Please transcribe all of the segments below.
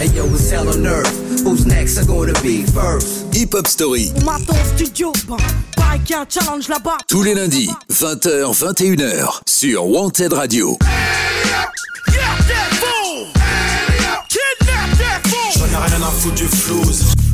Hey yo, it's hell on earth. Who's next? Are gonna be first? Hip Hop Story. Maton studio, bah, y a un challenge là-bas. Tous les lundis, 20h, 21h, sur Wanted Radio. J'en ai rien à foutre du flouze.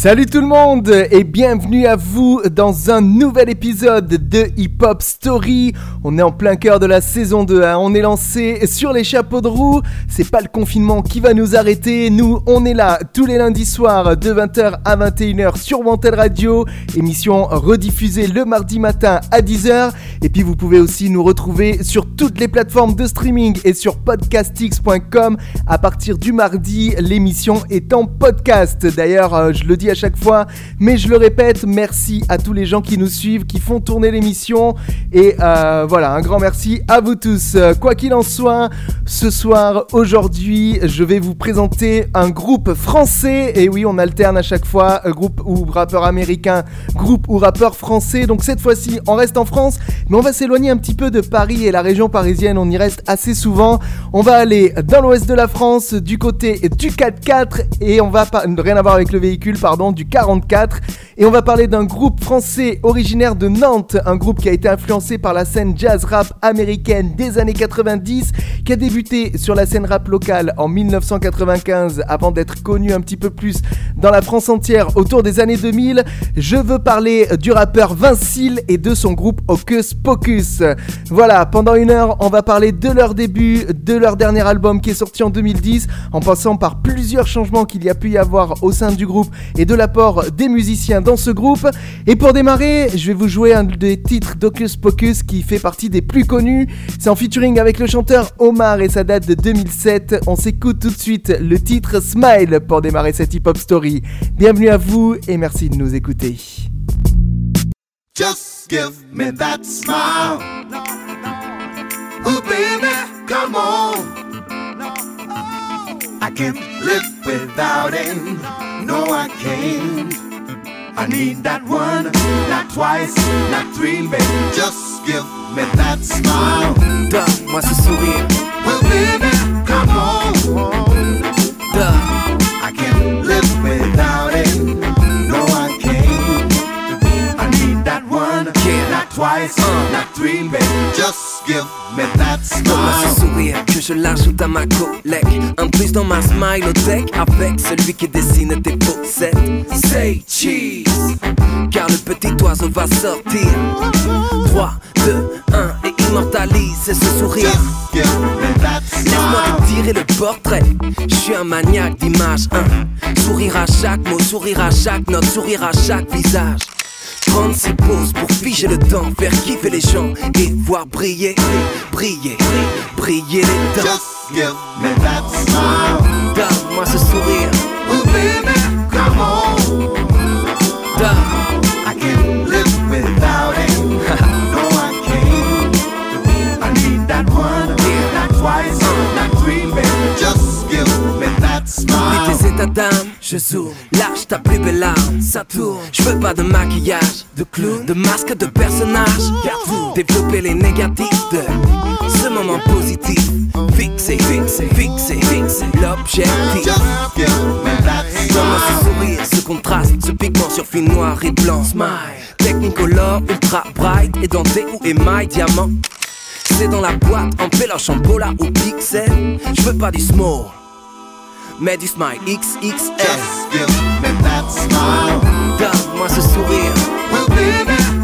Salut tout le monde et bienvenue à vous dans un nouvel épisode de Hip Hop Story. On est en plein cœur de la saison 2, hein. on est lancé sur les chapeaux de roue. C'est pas le confinement qui va nous arrêter. Nous, on est là tous les lundis soirs de 20h à 21h sur Wanted Radio. Émission rediffusée le mardi matin à 10h. Et puis vous pouvez aussi nous retrouver sur toutes les plateformes de streaming et sur podcastx.com. À partir du mardi, l'émission est en podcast. D'ailleurs, euh, je le dis à chaque fois, mais je le répète, merci à tous les gens qui nous suivent, qui font tourner l'émission. Et euh, voilà, un grand merci à vous tous. Euh, Quoi qu'il en soit, ce soir, aujourd'hui, je vais vous présenter un groupe français. Et oui, on alterne à chaque fois, euh, groupe ou rappeur américain, groupe ou rappeur français. Donc cette fois-ci, on reste en France, mais on va s'éloigner un petit peu de Paris et la région parisienne. On y reste assez souvent. On va aller dans l'ouest de la France, du côté du 4x4, et on va pas rien à voir avec le véhicule, pardon, du 44. Et on va parler d'un groupe français originaire de Nantes, un groupe qui a été influencé par la scène jazz rap américaine des années 90, qui a débuté sur la scène rap locale en 1995 avant d'être connu un petit peu plus dans la France entière autour des années 2000. Je veux parler du rappeur Vincile et de son groupe Hocus Pocus. Voilà, pendant une heure, on va parler de leur début, de leur dernier album qui est sorti en 2010, en passant par plusieurs changements qu'il y a pu y avoir au sein du groupe et de l'apport des musiciens dans ce groupe. Et pour démarrer, je vais vous jouer un des titres d'Hocus Pocus qui fait partie des plus connus. C'est en featuring avec le chanteur Omar et ça date de 2007. On s'écoute tout de suite le titre Smile pour démarrer cette hip-hop story. Bienvenue à vous et merci de nous écouter. Just give me that smile. Oh come on. I can't live without it. No, I can't. I need that one, not twice, not three, baby. Just give me that smile. Donne-moi ce sourire, Well, baby, come on. donne, I can't live without it. No, I can't. I need that one, Yeah. not twice, Uh. not three, baby. Just give me that donne-moi ce sourire que je l'ajoute à ma collègue. Un plus dans ma smilothèque avec celui qui dessine tes faussettes. Say cheese, car le petit oiseau va sortir. 3, 2, 1 et immortalise ce sourire. Laisse-moi te tirer le portrait. Je suis un maniaque d'image. Un sourire à chaque mot, sourire à chaque note, sourire à chaque visage. Prendre ses pauses pour figer le temps, faire kiffer les gens et voir briller, briller, briller les dents. Just give me that smile. Donne-moi ce sourire. Oh, baby, come on. Donne, I can't live without it. No, I can't. I need that one, not twice, not three, baby. Just give me that smile. Je zoome, lâche ta plus belle arme, ça tourne. Je veux pas de maquillage, de clown, de masque de personnage. Car vous développez les négatifs de ce moment positif. Fixé, fixé, fixé, fixé, l'objectif. Donne-moi ce sourire, ce contraste, ce pigment sur fil noir et blanc. Smile, technicolor, ultra bright, édenté ou émail diamant. C'est dans la boîte, en péloche, en pola ou pixel. Je veux pas du small, mais du smile XXL. Just give me that smile. Donne-moi ce sourire, Well, baby, come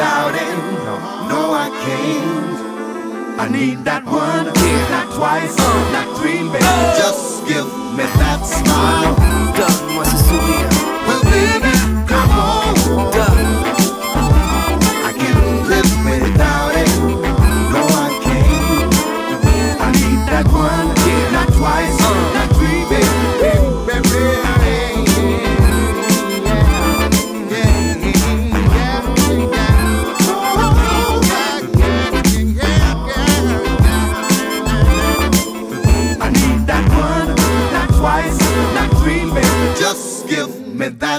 without it. No, I can't. I need that one, not twice, not three, baby. Just give me that smile.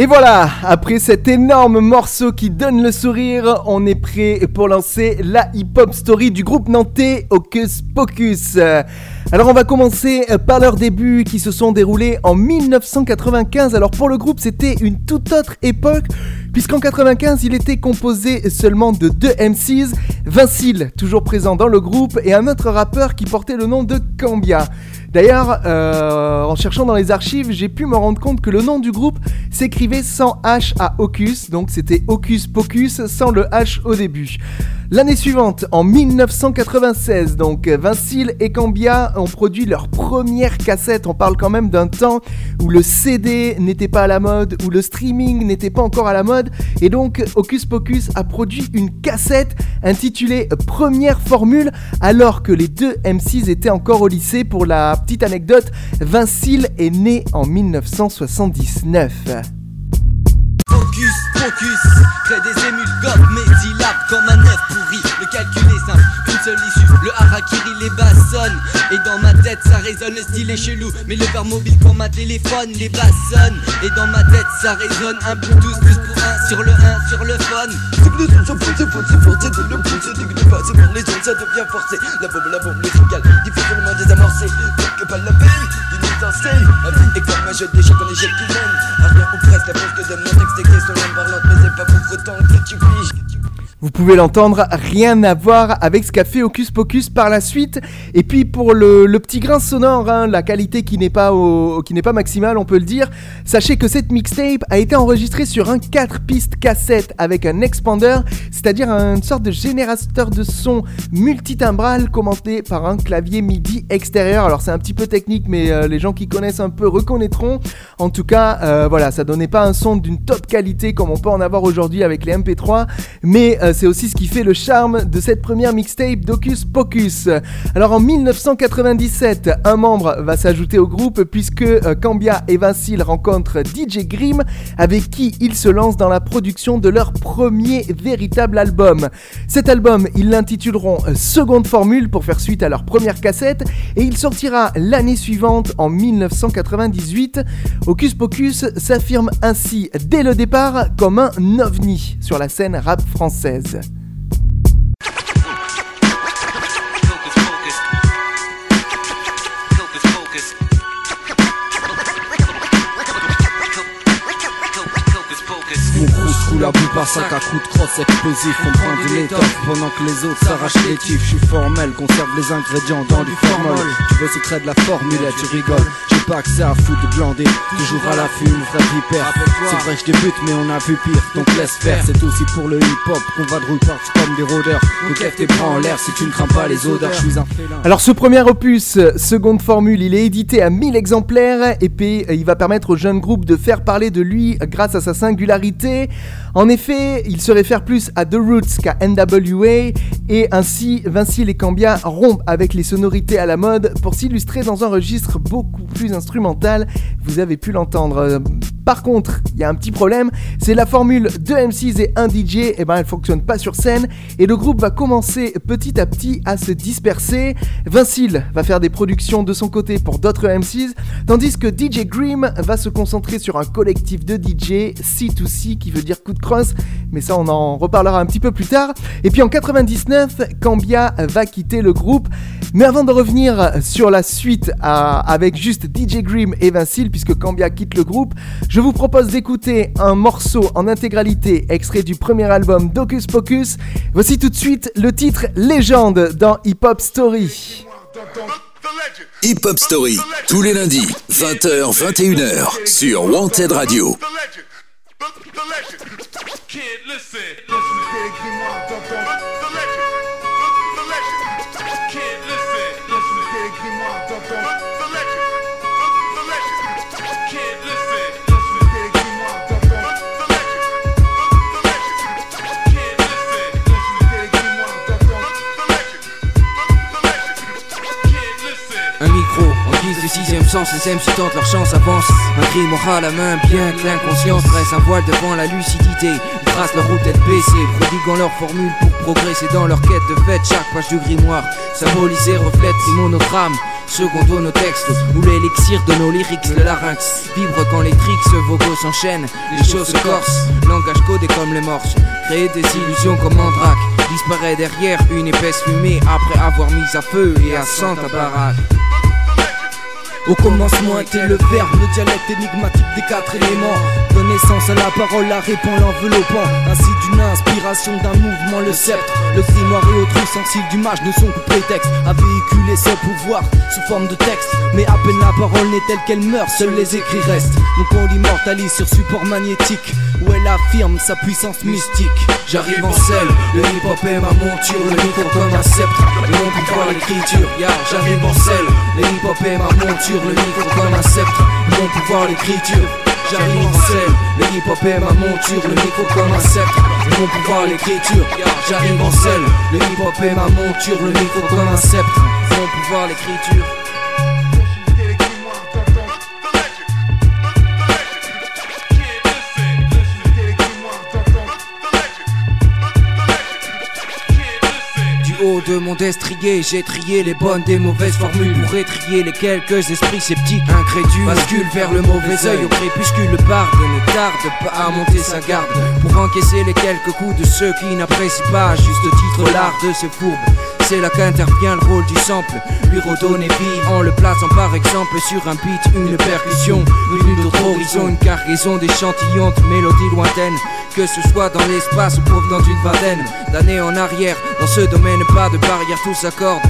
Et voilà, après cet énorme morceau qui donne le sourire, on est prêt pour lancer la hip-hop story du groupe nantais Hocus Pocus. Alors on va commencer par leurs débuts qui se sont déroulés en 1995. Alors pour le groupe c'était une toute autre époque puisqu'en 95 il était composé seulement de deux MCs, Vincile toujours présent dans le groupe et un autre rappeur qui portait le nom de Cambia. D'ailleurs, euh, en cherchant dans les archives, j'ai pu me rendre compte que le nom du groupe s'écrivait sans H à Hocus, donc c'était Hocus Pocus sans le H au début. L'année suivante, en 1996, donc Vincile et Cambia ont produit leur première cassette. On parle quand même d'un temps où le CD n'était pas à la mode, où le streaming n'était pas encore à la mode, et donc Hocus Pocus a produit une cassette intitulée Première Formule, alors que les deux M6 étaient encore au lycée. Pour la petite anecdote, Vincile est né en 1979. Focus, focus, crée des émules, comme un œuf pourri. Le calcul est simple, le harakiri les bassonne. Et dans ma tête ça résonne, le style est chelou. Mais le verre mobile pour ma téléphone les bassonne. Et dans ma tête ça résonne, un Bluetooth plus pour un sur le 1 sur le phone. C'est plus c'est faux, c'est faux, c'est forcé, c'est le bout, c'est dégueu pas, c'est pour les autres, ça devient forcé. La bombe, la bombe, le régal, difficilement désamorcé. Que pas la peine d'une étincelle. Et comme un jeu d'échecs, on échec même. À rien ou presque, la pause que donne mon texte des questions langue parlante, mais c'est pas pour autant que tu piges. Vous pouvez l'entendre, rien à voir avec ce qu'a fait Hocus Pocus par la suite. Et puis pour le, petit grain sonore, hein, la qualité qui n'est pas pas maximale, on peut le dire. Sachez que cette mixtape a été enregistrée sur un 4 pistes cassette avec un expander, c'est-à-dire une sorte de générateur de son multitimbral commenté par un clavier MIDI extérieur. Alors c'est un petit peu technique, mais euh, les gens qui connaissent un peu reconnaîtront. En tout cas, euh, voilà, ça donnait pas un son d'une top qualité comme on peut en avoir aujourd'hui avec les MP3, mais euh, c'est aussi ce qui fait le charme de cette première mixtape d'Hocus Pocus. Alors en 1997, un membre va s'ajouter au groupe puisque euh, Cambia et Vincile rencontrent DJ Grimm avec qui ils se lancent dans la production de leur premier véritable album. Cet album, ils l'intituleront euh, Seconde Formule pour faire suite à leur première cassette et il sortira l'année suivante en 1998. Hocus Pocus s'affirme ainsi dès le départ comme un ovni sur la scène rap française. Mon à bout par sac à coups de crosse explosif On prend de l'étoffe pendant que les autres s'arrachent les tifs Je suis formel, conserve les ingrédients dans du formol. Tu veux secret de la formule, tu rigoles. J'ai pas accès à foutre de glandé Toujours à l'affût, une vraie vipère C'est vrai je débute mais on a vu pire Donc laisse faire, c'est aussi pour le hip hop Qu'on va de rue partir comme des rôdeurs. Donc lève tes bras en l'air si tu ne crains pas les odeurs Je suis un félin. Alors ce premier opus, seconde formule, il est édité à 1000 exemplaires et puis euh, il va permettre au jeune groupe de faire parler de lui grâce à sa singularité. En effet, il se réfère plus à The Roots qu'à NWA et ainsi Vincile et Cambia rompent avec les sonorités à la mode pour s'illustrer dans un registre beaucoup plus instrumental. Vous avez pu l'entendre. Par contre, il y a un petit problème, c'est la formule 2 M6 et 1 DJ, et ben elle fonctionne pas sur scène et le groupe va commencer petit à petit à se disperser. Vincile va faire des productions de son côté pour d'autres M6, tandis que DJ Grimm va se concentrer sur un collectif de DJ C2C qui veut dire coup de crosse, mais ça on en reparlera un petit peu plus tard. Et puis en 99, Cambia va quitter le groupe. Mais avant de revenir sur la suite à- avec juste DJ Grimm et Vincile, puisque Cambia quitte le groupe, je vous propose d'écouter un morceau en intégralité extrait du premier album d'Hocus Pocus. Voici tout de suite le titre Légende dans Hip Hop Story. Hip Hop Story, tous les lundis, 20h, 21h, sur Wanted Radio. Sixième sens les tentent leur chance, avance. Un cri à la main, bien que l'inconscience dresse un voile devant la lucidité. Ils tracent leur route tête baissée, prodiguant leur formule pour progresser dans leur quête de fête. Chaque page du grimoire, symbolisé reflète les monodrames. Secondo nos textes, où l'élixir de nos lyrics, le larynx vibre quand les tricks vocaux s'enchaînent, les choses se corsent, langage codé comme les morses, créer des illusions comme Mandrake, disparaît derrière une épaisse fumée après avoir mis à feu et à sang ta baraque. Au commencement était le verbe, le dialecte énigmatique des quatre éléments. Donner sens à la parole, la répand l'enveloppant. Ainsi d'une inspiration, d'un mouvement, le sceptre. Le grimoire et autres sensibles d'image ne sont que prétexte à véhiculer ce pouvoir sous forme de texte. Mais à peine la parole n'est telle qu'elle meurt, seuls les écrits restent. Donc on l'immortalise sur support magnétique où elle affirme sa puissance mystique. J'arrive en selle, le hip-hop ma monture, le micro comme un sceptre, et pouvoir l'écriture. Yeah, le hip-hop est ma monture le micro comme un sceptre, mon pouvoir l'écriture. J'arrive en selle, le hip-hop est ma monture, le micro comme un sceptre, mon pouvoir l'écriture. J'arrive en selle, le hip-hop est ma monture, le micro comme un sceptre, mon pouvoir l'écriture. De mon destrier, j'ai trié les bonnes des mauvaises formules pour étrier les quelques esprits sceptiques, incrédules. Bascule vers le mauvais œil au crépuscule, le barde ne tarde pas à monter sa garde pour encaisser les quelques coups de ceux qui n'apprécient pas. Juste titre l'art de ce fourbe c'est là qu'intervient le rôle du sample. Lui redonner vie en le plaçant par exemple sur un beat, une percussion venue d'autres horizons, une cargaison d'échantillons de mélodies lointaines. Que ce soit dans l'espace ou provenant d'une vingtaine d'années en arrière, dans ce domaine, pas de barrière, tout s'accorde.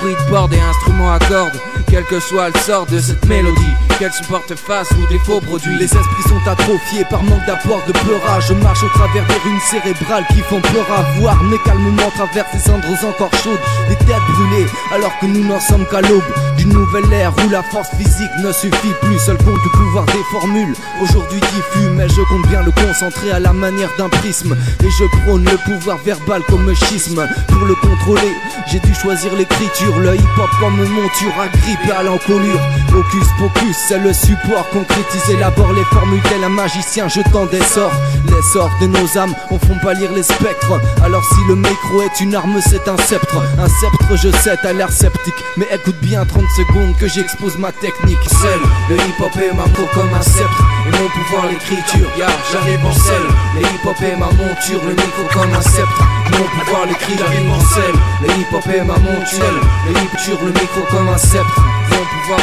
Bruit de bord et instruments à cordes, quel que soit le sort de cette mélodie, qu'elle supporte face ou défaut produit. Les esprits sont atrophiés par manque d'apport de pleurage. Je marche au travers des runes cérébrales qui font peur à voir, mais calmement traverse les cendres encore chaudes, des têtes brûlées, alors que nous n'en sommes qu'à l'aube d'une nouvelle ère où la force physique ne suffit plus. Seul compte le pouvoir des formules, aujourd'hui diffus, mais je compte bien le concentrer à la manière d'un prisme. Et je prône le pouvoir verbal comme schisme. Pour le contrôler, j'ai dû choisir l'écriture, le hip-hop comme monture agrippée à l'encolure. Focus, focus, c'est le support concrétisé. Élabore les formules tel un magicien jetant des sorts. Les sorts de nos âmes en font pâlir les spectres. Alors si le micro est une arme, c'est un sceptre. Un sceptre, je sais, t'as l'air sceptique. Mais écoute bien 30 secondes que j'expose ma technique. Seul, le hip-hop est ma peau comme un sceptre. Et mon pouvoir, l'écriture. Ya, j'arrive en selle. Le hip-hop est ma monture, le micro comme un sceptre. Mon pouvoir, l'écriture, j'arrive en selle. Le hip-hop est ma monture, le hip le micro comme un sceptre. Mon pouvoir.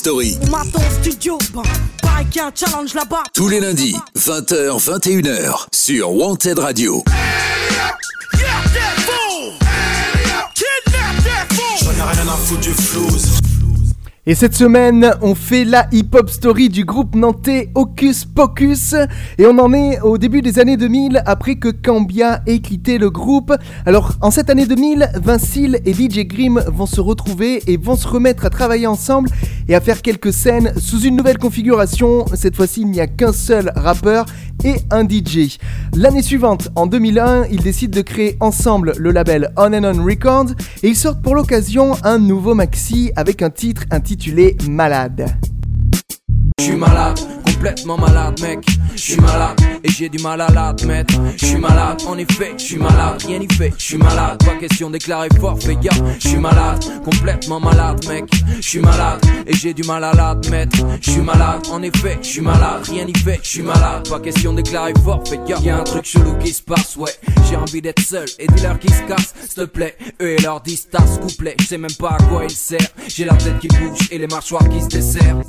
Hip Hop Story. studio, challenge là-bas. Tous les lundis, 20h, 21h, sur Wanted Radio. J'en ai rien à foutre du et cette semaine, on fait la hip-hop story du groupe nantais Hocus Pocus. Et on en est au début des années 2000, après que Cambia ait quitté le groupe. Alors, en cette année 2000, Vincile et DJ Grimm vont se retrouver et vont se remettre à travailler ensemble et à faire quelques scènes sous une nouvelle configuration. Cette fois-ci, il n'y a qu'un seul rappeur et un DJ. L'année suivante, en 2001, ils décident de créer ensemble le label On and On Records et ils sortent pour l'occasion un nouveau maxi avec un titre intitulé Malade. Je suis malade, complètement malade, mec. Je suis malade et j'ai du mal à l'admettre. Je suis malade, en effet, je suis malade, rien n'y fait. Je suis malade, pas question déclarer forfait, gars. Je suis malade, complètement malade, mec. Je suis malade et j'ai du mal à l'admettre. Je suis malade, en effet, je suis malade, rien n'y fait. Je suis malade, pas question déclarer forfait, gars. Y'a un truc chelou qui se passe, ouais. J'ai envie d'être seul et dis-leur qui se casse, s'il te plaît. Eux et leur distance couplet, je sais même pas à quoi il sert. J'ai la tête qui bouge et les mâchoires qui se desserrent.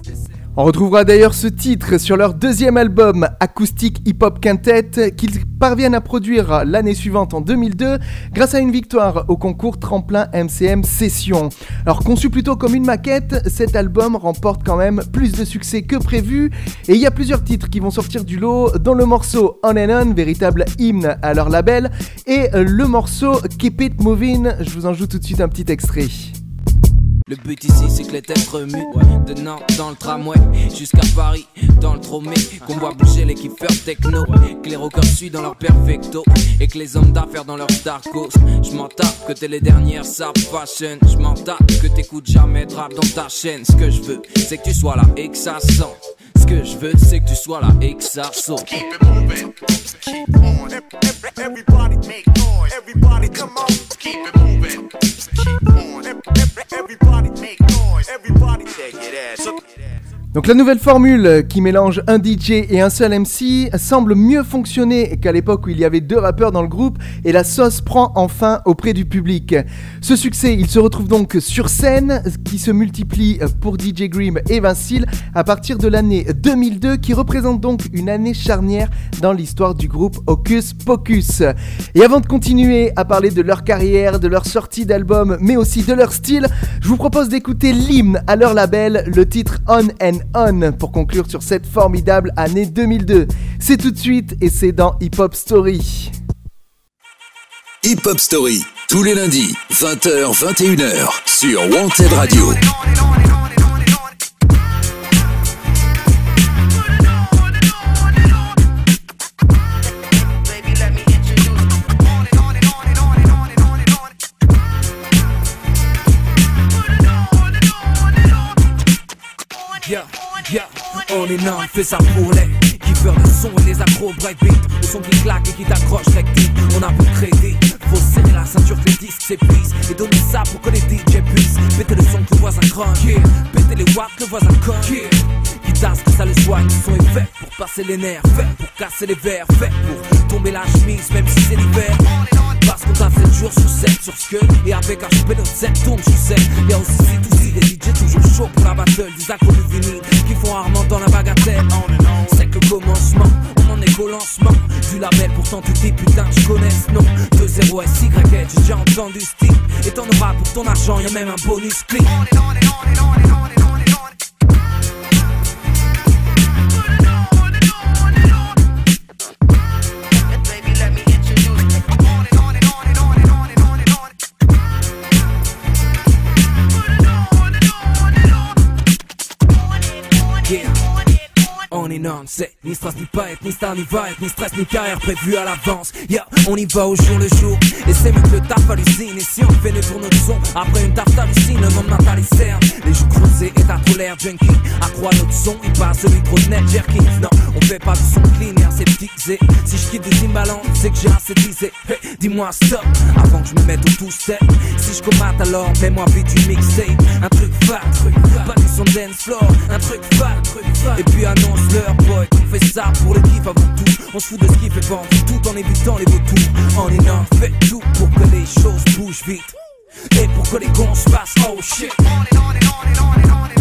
On retrouvera d'ailleurs ce titre sur leur deuxième album Acoustic Hip Hop Quintet qu'ils parviennent à produire l'année suivante en 2002 grâce à une victoire au concours tremplin MCM Session. Alors conçu plutôt comme une maquette, cet album remporte quand même plus de succès que prévu et il y a plusieurs titres qui vont sortir du lot dont le morceau On and On, véritable hymne à leur label, et le morceau Keep It Moving. Je vous en joue tout de suite un petit extrait. Le but ici c'est que les têtes remuent De Nantes dans le tramway Jusqu'à Paris dans le tromé Qu'on voit bouger les kiffeurs techno Que les rockers suivent dans leur perfecto Et que les hommes d'affaires dans leur Starcos Je m'en tape que t'es les dernières sap fashion Je m'en tape que t'écoutes jamais de rap dans ta chaîne Ce que je veux c'est que tu sois là et que ça sent ce que je veux, c'est que tu sois là et que ça saute. Keep it moving, keep on. Everybody make noise. Everybody come on. Keep it moving, keep on. Everybody make noise. Everybody take it as. Donc la nouvelle formule qui mélange un DJ et un seul MC semble mieux fonctionner qu'à l'époque où il y avait deux rappeurs dans le groupe et la sauce prend enfin auprès du public. Ce succès, il se retrouve donc sur scène qui se multiplie pour DJ Grimm et Vincile à partir de l'année 2002 qui représente donc une année charnière dans l'histoire du groupe Hocus Pocus. Et avant de continuer à parler de leur carrière, de leur sortie d'album mais aussi de leur style, je vous propose d'écouter l'hymne à leur label, le titre On and on pour conclure sur cette formidable année 2002. C'est tout de suite et c'est dans Hip Hop Story. Hip Hop Story, tous les lundis, 20h, 21h, sur Wanted Radio. On est non, fait ça pour les kiffeurs de son et les accros breakbeat. Le son qui claque et qui t'accroche rectique. On a beau crédit, faut serrer la ceinture que les disques s'épuisent. Et donner ça pour que les DJ puissent péter le son que le voisin croque. Péter les watts que le voisin coque. Que ça le soigne, le son est fait pour passer les nerfs, fait. Pour casser les verres, fait. Pour tomber la chemise, même si c'est l'hiver. Parce qu'on t'a 7 jours sur 7 sur ce que Et avec un HP notre 7 tourne sur 7 Y'a aussi c'est aussi des DJ toujours chaud pour la battle Des accros de vinyle qui font rarement dans la bagatelle. C'est que le commencement, on en est qu'au lancement. Du label pourtant tu dis putain je connais ce nom. 2-0 SY, j'ai déjà entendu ce type. Et t'en auras pour ton argent, y'a même un bonus clip c'est ni stress ni être, ni star ni va être, ni stress ni carrière prévue à l'avance. Yeah, on y va au jour le jour. Et c'est mieux que le taf hallucine. Et si on fait pour notre son, après une taf t'hallucine, le monde mental est cernes. Les joues creusées et ta colère junkie. Accroît notre son, il passe celui trop net, jerky. Non, on fait pas du son clean et aseptisé. Si je quitte des imbalances, c'est que j'ai assez disé. Hey, dis-moi stop, avant que je me mette au tout step. Si je commate alors, mets-moi vite une mixtape. Un truc fat, truc pas du son dance floor. Un truc fat, truc fat. Et puis on fait ça pour le kiff avant tout. On se fout de ce qui fait vendre, tout en évitant les vautours. On est non, fait tout pour que les choses bougent vite. Et pour que les cons se passent, oh shit. Tous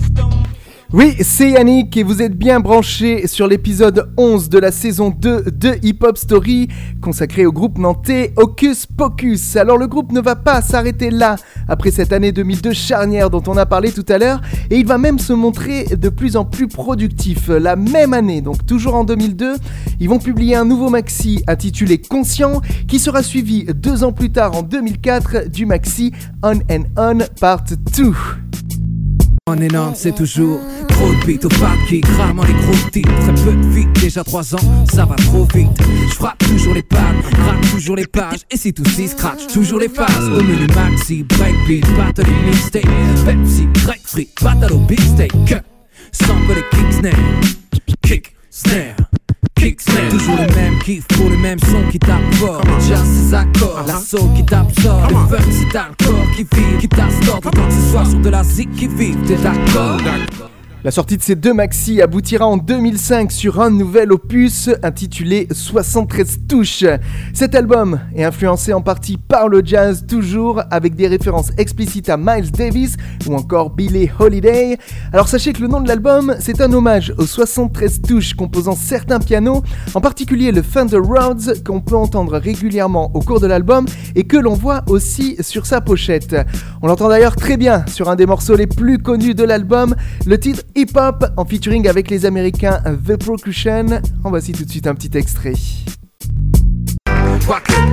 Oui, c'est Yannick et vous êtes bien branché sur l'épisode 11 de la saison 2 de Hip Hop Story consacré au groupe nantais Hocus Pocus. Alors le groupe ne va pas s'arrêter là après cette année 2002 charnière dont on a parlé tout à l'heure et il va même se montrer de plus en plus productif. La même année, donc toujours en 2002, ils vont publier un nouveau maxi intitulé Conscient qui sera suivi deux ans plus tard en 2004 du maxi On and On Part 2. En énorme, c'est toujours trop de beat au pas qui crame les gros titres. Très peu de vie, déjà 3 ans, ça va trop vite. Je frappe toujours les pattes, gratte toujours les pages. Et si tout s'y scratch, toujours les phases. Au menu maxi, breakbeat, battle mixtape. Pepsi, grapefruit, battle au big steak. Sample les kick snare, kick snare. Toujours le même kiff pour le même son qui tape fort. Le jazz ses accords, la soul qui t'absorbe Le funk c'est corps qui vit, qui t'assorbe Tant que ce soir sur de la zik qui vit, t'es d'accord la sortie de ces deux maxi aboutira en 2005 sur un nouvel opus intitulé 73 touches. Cet album est influencé en partie par le jazz toujours avec des références explicites à Miles Davis ou encore Billie Holiday. Alors sachez que le nom de l'album c'est un hommage aux 73 touches composant certains pianos, en particulier le Thunder Roads qu'on peut entendre régulièrement au cours de l'album et que l'on voit aussi sur sa pochette. On l'entend d'ailleurs très bien sur un des morceaux les plus connus de l'album, le titre hip-hop en featuring avec les américains The Procussion. En voici tout de suite un petit extrait.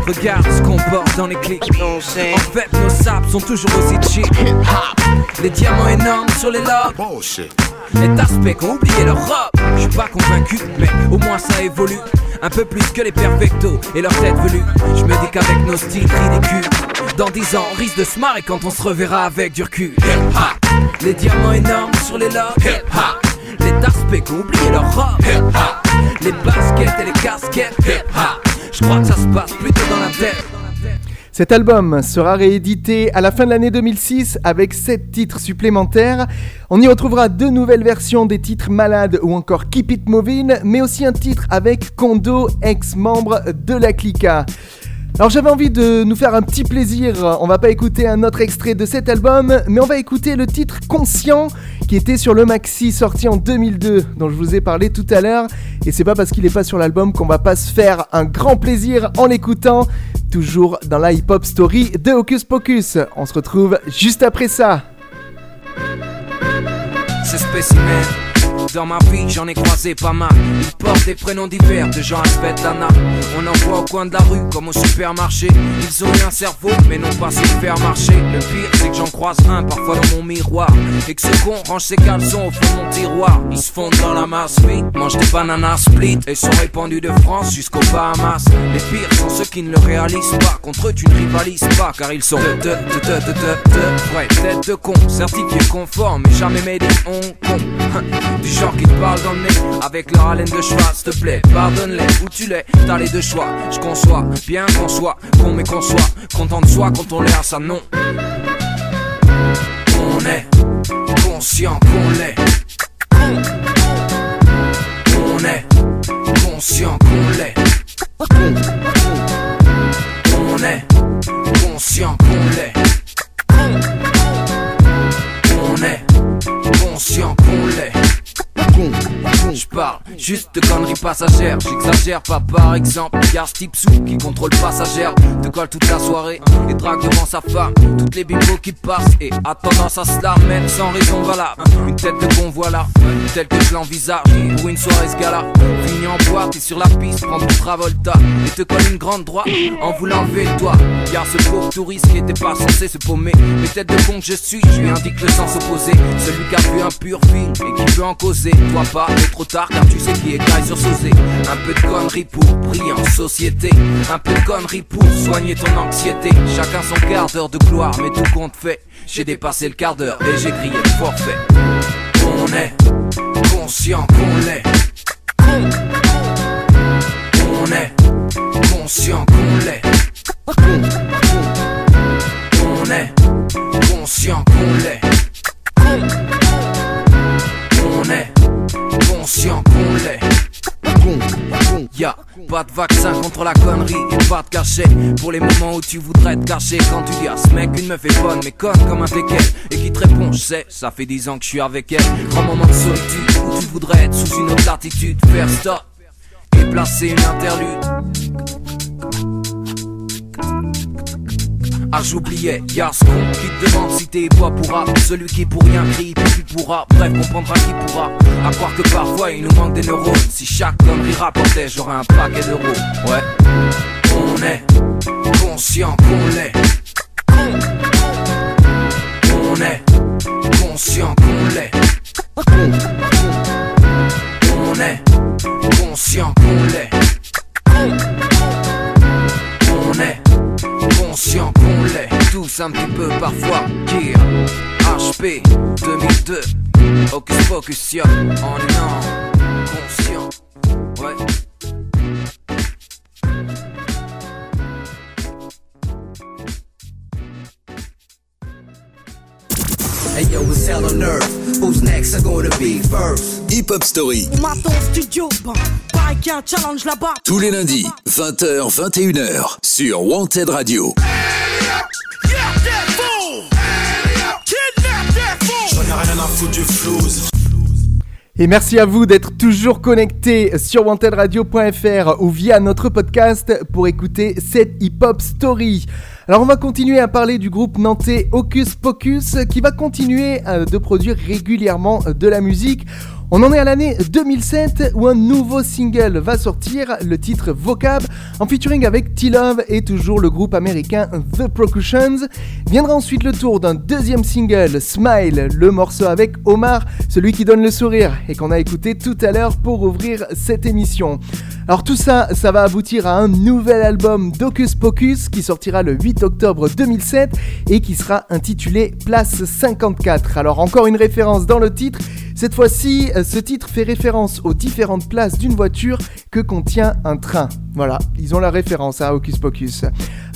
regarde ce qu'on porte dans les clics. En fait, nos saps sont toujours aussi cheap. Les diamants énormes sur les lobes. Les aspects qui ont oublié leur robe. Je suis pas convaincu, mais au moins ça évolue. Un peu plus que les perfectos et leur tête velue. Je me dis qu'avec nos styles ridicules, dans 10 ans, on risque de se marrer quand on se reverra avec du recul. Les diamants énormes sur les lobes. Les aspects qui ont oublié leur robe. Les baskets et les casquettes. Je crois que ça se passe plutôt dans la tête. Cet album sera réédité à la fin de l'année 2006 avec 7 titres supplémentaires. On y retrouvera deux nouvelles versions des titres Malade ou encore Keep It Moving, mais aussi un titre avec Kondo, ex-membre de la Clica. Alors j'avais envie de nous faire un petit plaisir, on va pas écouter un autre extrait de cet album, mais on va écouter le titre Conscient qui était sur le maxi sorti en 2002 dont je vous ai parlé tout à l'heure et c'est pas parce qu'il est pas sur l'album qu'on va pas se faire un grand plaisir en l'écoutant toujours dans la hip-hop story de Hocus Pocus. On se retrouve juste après ça. C'est spécimen. Dans ma vie, j'en ai croisé pas mal. Ils portent des prénoms divers de gens à. On en voit au coin de la rue comme au supermarché. Ils ont eu un cerveau, mais n'ont pas su faire marcher. Le pire, c'est que j'en croise un parfois dans mon miroir. Et que ce con range ses caleçons au fond de mon tiroir. Ils se fondent dans la masse vite, mangent des bananas split et sont répandus de France jusqu'aux Bahamas. Les pires sont ceux qui ne le réalisent pas. Contre eux, tu ne rivalises pas car ils sont de, de, de, de, de, de, ouais, tête de con, certifié conforme, mais jamais made in Hong Genre qui te parle dans le nez avec leur haleine de cheval, s'il te plaît, pardonne-les où tu l'es, t'as les deux choix. Je conçois, bien qu'on soit, qu'on mais qu'on soit, content de soi quand on l'est à sa nom. On est conscient qu'on l'est. On est conscient qu'on l'est. On est conscient qu'on l'est. On est conscient qu'on l'est. Bumbum. Je parle juste de conneries passagères. J'exagère pas par exemple. Ce type sous qui contrôle passagère. Te colle toute la soirée et drague devant sa femme. Toutes les bimbos qui passent et a tendance à se la mettre sans raison valable. Une tête de con voilà, telle que je l'envisage. Pour une soirée ce gala, fini en boîte et sur la piste, prends ton Travolta et te colle une grande droite en voulant lever toi. Y'a ce pauvre touriste qui était pas censé se paumer. Mais tête de con que je suis, je lui indique le sens opposé. Celui qui a vu un pur film et qui peut en causer. Toi pas, trop tard car tu sais qui est sur Sauzé. Un peu de conneries pour briller en société. Un peu de conneries pour soigner ton anxiété. Chacun son quart d'heure de gloire, mais tout compte fait. J'ai dépassé le quart d'heure et j'ai crié le forfait. On est conscient qu'on l'est. On est conscient qu'on l'est. Pas de vaccin contre la connerie pas de cachet Pour les moments où tu voudrais te cacher Quand tu dis à ce mec une meuf est bonne mais conne comme un teckel Et qui te répond je sais ça fait dix ans que je suis avec elle. Grand moment de solitude où tu voudrais être sous une autre latitude Faire stop et placer une interlude Ah j'oubliais, y'a ce con qui te demande si t'es pas pourra Celui qui pour rien crie, puis pourra Bref, comprendra qui pourra. À croire que parfois il nous manque des neurones. Si chaque connerie rapportait, j'aurais un paquet d'euros. Ouais, on est conscient qu'on l'est. On est conscient qu'on l'est. On est conscient qu'on l'est un petit peu parfois. Gear, HP 2002, Hocus Pocus, yo, en conscient, ouais. Hey yo, it's hell on earth? Who's next? Are gonna be first? Hip Hop Story. Maton studio, pareil qu'il y a un challenge là-bas. Tous les lundis, 20h, 21h, sur Wanted Radio. Et merci à vous d'être toujours connectés sur wantedradio.fr ou via notre podcast pour écouter cette hip-hop story. Alors on va continuer à parler du groupe nantais Hocus Pocus qui va continuer euh, de produire régulièrement de la musique. On en est à l'année 2007 où un nouveau single va sortir, le titre Vocab, en featuring avec T-Love et toujours le groupe américain The Percussions. Viendra ensuite le tour d'un deuxième single, Smile, le morceau avec Omar, celui qui donne le sourire et qu'on a écouté tout à l'heure pour ouvrir cette émission. Alors tout ça, ça va aboutir à un nouvel album d'Hocus Pocus qui sortira le 8 octobre 2007 et qui sera intitulé Place 54. Alors encore une référence dans le titre. Cette fois-ci, ce titre fait référence aux différentes places d'une voiture que contient un train. Voilà, ils ont la référence à Hocus Pocus.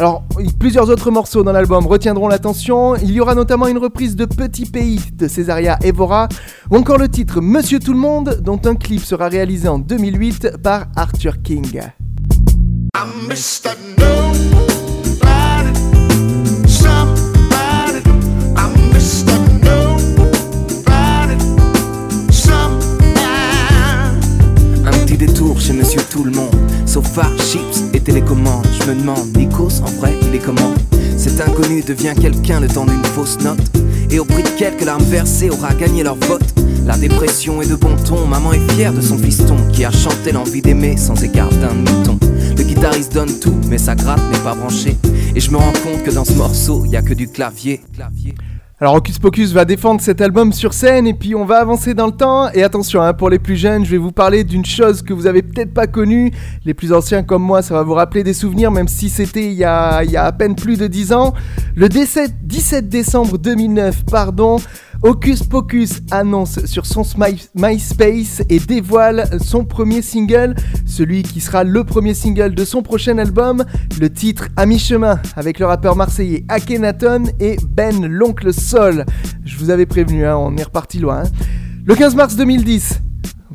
Alors, plusieurs autres morceaux dans l'album retiendront l'attention. Il y aura notamment une reprise de Petit Pays de Césaria Evora, ou encore le titre Monsieur Tout le Monde, dont un clip sera réalisé en 2008 par Arthur King. détour Tout le Monde. Sofa, chips et télécommande. Je me demande, Nikos, en vrai, il est comment? Cet inconnu devient quelqu'un le temps d'une fausse note. Et au prix de quelques larmes versées, aura gagné leur vote. La dépression est de bon ton, maman est fière de son fiston qui a chanté l'envie d'aimer sans écart d'un mouton. Le guitariste donne tout, mais sa gratte n'est pas branchée. Et je me rends compte que dans ce morceau, y a que du clavier. Alors Hocus Pocus va défendre cet album sur scène et puis on va avancer dans le temps. Et attention, hein, pour les plus jeunes, je vais vous parler d'une chose que vous avez peut-être pas connue. Les plus anciens comme moi, ça va vous rappeler des souvenirs, même si c'était il, y a, il y a à peine plus de 10 ans. Le 17 décembre 2009, pardon, Hocus Pocus annonce sur son MySpace et dévoile son premier single, celui qui sera le premier single de son prochain album, le titre À mi-chemin, avec le rappeur marseillais Akhenaton et Ben l'oncle Sol. Je vous avais prévenu, hein, on est reparti loin. Le 15 mars 2010,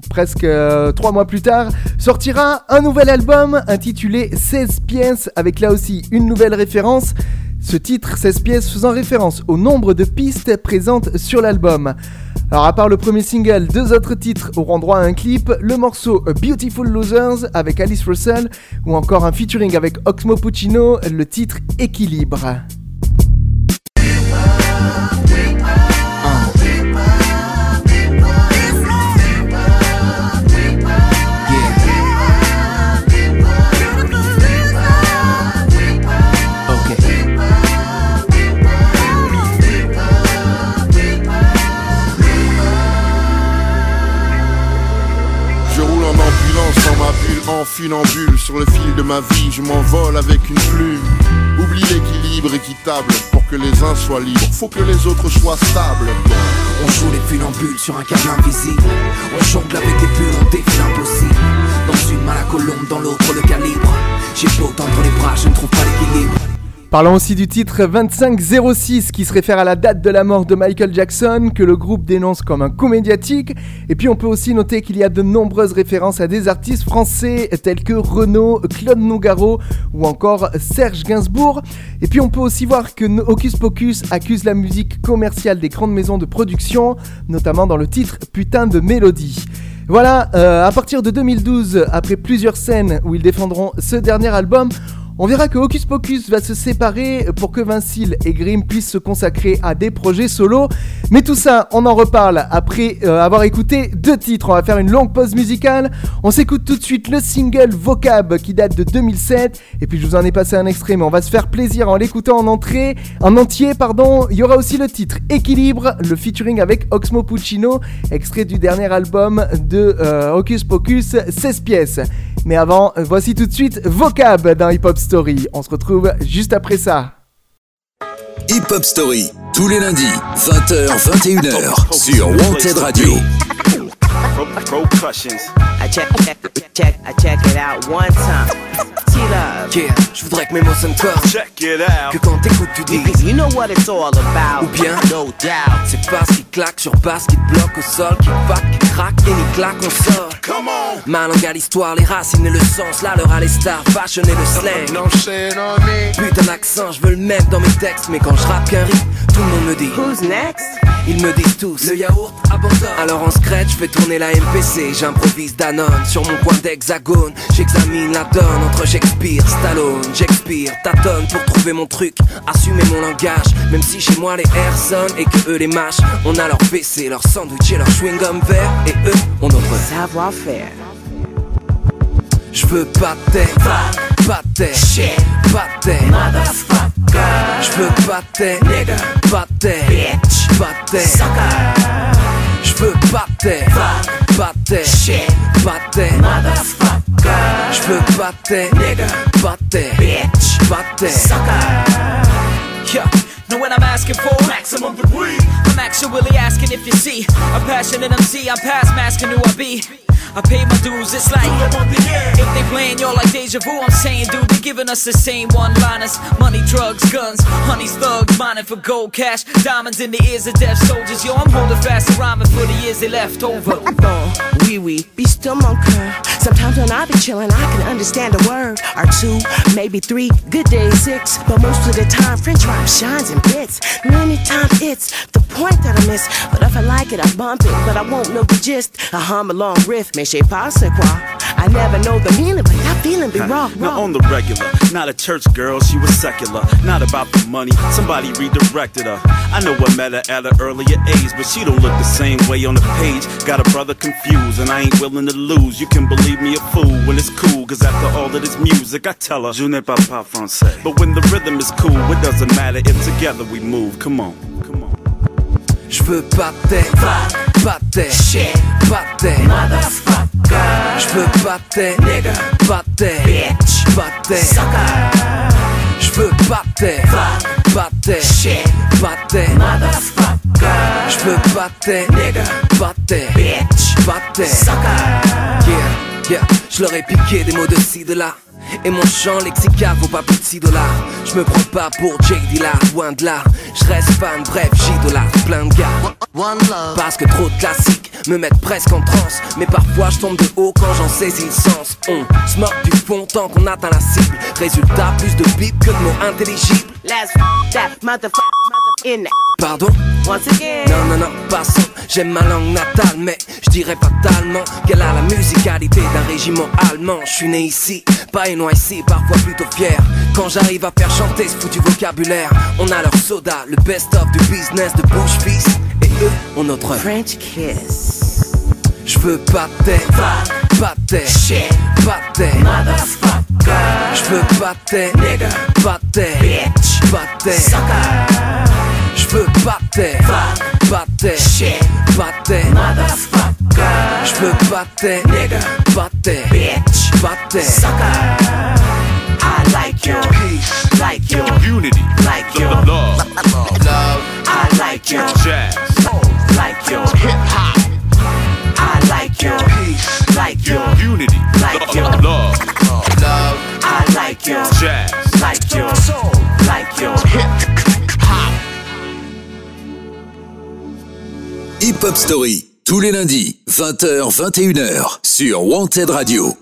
presque euh, trois mois plus tard, sortira un nouvel album intitulé 16 pièces avec là aussi une nouvelle référence. Ce titre, 16 pièces faisant référence au nombre de pistes présentes sur l'album. Alors à part le premier single, deux autres titres auront droit à un clip, le morceau Beautiful Losers avec Alice Russell ou encore un featuring avec Oxmo Puccino, le titre Équilibre. Funambule sur le fil de ma vie, je m'envole avec une plume. Oublie l'équilibre équitable pour que les uns soient libres, faut que les autres soient stables. On joue les funambules sur un câble invisible. On jongle avec des bulles, on défile impossible. Dans une main la colombe, dans l'autre le calibre. J'ai beau tendre les bras, je ne trouve pas l'équilibre. Parlons aussi du titre 2506 qui se réfère à la date de la mort de Michael Jackson que le groupe dénonce comme un comédiatique. Et puis on peut aussi noter qu'il y a de nombreuses références à des artistes français tels que Renaud, Claude Nougaro ou encore Serge Gainsbourg. Et puis on peut aussi voir que Hocus Pocus accuse la musique commerciale des grandes maisons de production, notamment dans le titre Putain de mélodie. Voilà, euh, à partir de 2012, après plusieurs scènes où ils défendront ce dernier album, on verra que Hocus Pocus va se séparer pour que Vincile et Grimm puissent se consacrer à des projets solo. Mais tout ça, on en reparle après euh, avoir écouté deux titres. On va faire une longue pause musicale. On s'écoute tout de suite le single Vocab qui date de 2007. Et puis je vous en ai passé un extrait, mais on va se faire plaisir en l'écoutant en entrée, en entier, pardon. Il y aura aussi le titre Équilibre, le featuring avec Oxmo Puccino, extrait du dernier album de euh, Hocus Pocus, 16 pièces. Mais avant, voici tout de suite Vocab dans Hip Hop On se retrouve juste après ça. Hip Hop Story, tous les lundis, 20h, 21h, sur Wanted Radio. I check, check, check, I check it out one time. T-Love. Yeah, je voudrais que mes mots sonnent fort. Check it out. Que quand t'écoutes, tu dis. You know what it's all about. Ou bien, no doubt. C'est pas ce qui claque sur basse, qui te bloque au sol, qui pack, qui craque et ni claque, on sort. Come on. Ma langue à l'histoire, les racines et le sens. Là, l'heure à les stars, fashion et le slang. Putain d'accent, je veux le mettre dans mes textes. Mais quand je rappe qu'un rythme, tout le monde me dit. Who's next? Ils me disent tous, le yaourt abandonne. Alors en scratch, je fais tourner la MPC. J'improvise Danone sur mon coin d'hexagone. J'examine la donne entre Shakespeare, Stallone. J'expire, tâtonne pour trouver mon truc. Assumer mon langage, même si chez moi les airs sonnent et que eux les mâchent. On a leur PC, leur sandwich et leur chewing-gum vert. Et eux ont notre savoir-faire. Je veux pas tes, pas tes, shit, pas tes, motherfucker. Je veux pas nigga, pas bitch, pas sucker. Veux pas pas shit, pas tes, motherfucker. Je veux pas tes, nigga, pas bitch, pas tes, sucker. Yeah. Know what I'm asking for? Maximum degree. I'm actually asking if you see a passionate MC. I'm past masking who I be. I pay my dues, it's like If they playing y'all like deja vu, I'm saying, dude, they giving us the same one-liners. Money, drugs, guns, honey's thugs, mining for gold cash Diamonds in the ears of deaf soldiers. Yo, I'm holding fast rhyming for the years they left over Oui, oui, be still mon cœur Sometimes when I be chillin', I can understand a word Or two, maybe three, good days six. But most of the time, French rhyme shines in bits Many times it's the point that I miss. But if I like it, I bump it. But I won't know the gist. I hum a long riff, mais je sais pas quoi I never know the meaning, but that feeling be wrong. Now on the regular, not a church girl, she was secular. Not about the money, somebody redirected her. I know I met her at an earlier age, but she don't look the same way on the page. Got a brother confused, and I ain't willing to lose. You can believe me a fool when it's cool, cause after all of this music, I tell her, Je ne parle pas français. But when the rhythm is cool, it doesn't matter if together we move. Come on, come on. Je veux pas tes, pas tes, shit, pas tes, motherfucker Je veux pas tes, nigga, pas tes, bitch, pas tes, sucker. Je veux pas tes, pas tes, shit, pas tes, motherfucker. Je veux pas tes, nigga, pas tes, bitch, pas tes, sucker. Yeah, yeah, je leur ai piqué des mots de ci, de là. Et mon chant lexical vaut pas plus de 6 dollars. Je me prends pas pour Jake Dilla, loin de là. Je reste fan, bref, j'idolâtre plein de gars. One love Parce que trop de classiques me mettent presque en transe. Mais parfois je tombe de haut quand j'en saisis le sens. On se moque du fond tant qu'on atteint la cible. Résultat, plus de bip que de mots intelligibles. Let's f- that motherfucker in Pardon? Once again. Non, non, non, passons. J'aime ma langue natale, mais je dirais fatalement qu'elle a la musicalité d'un régiment allemand. Je suis né ici, pas ici, parfois plutôt fier. Quand j'arrive à faire chanter ce foutu vocabulaire, on a leur soda, le best-of du business de Bush Fils. Et eux ont notre French kiss. Je veux pas pas Shit. pas Motherfucker. Je veux pas Nigga. pas Bitch. pas Sucker. Je veux pas tes, pas tes, Shit. pas tes, Motherfucker. Je veux pas tes, Nigga. pas tes, Bitch. pas tes. Sucker. I like your peace. Like your Unity, like your love, love. I like your jazz, oh, like your hip hop. I like your peace. Like your unity, Like your- love, love. I like your jazz, Hip Hop Story. Tous les lundis, 20h, 21h, sur Wanted Radio.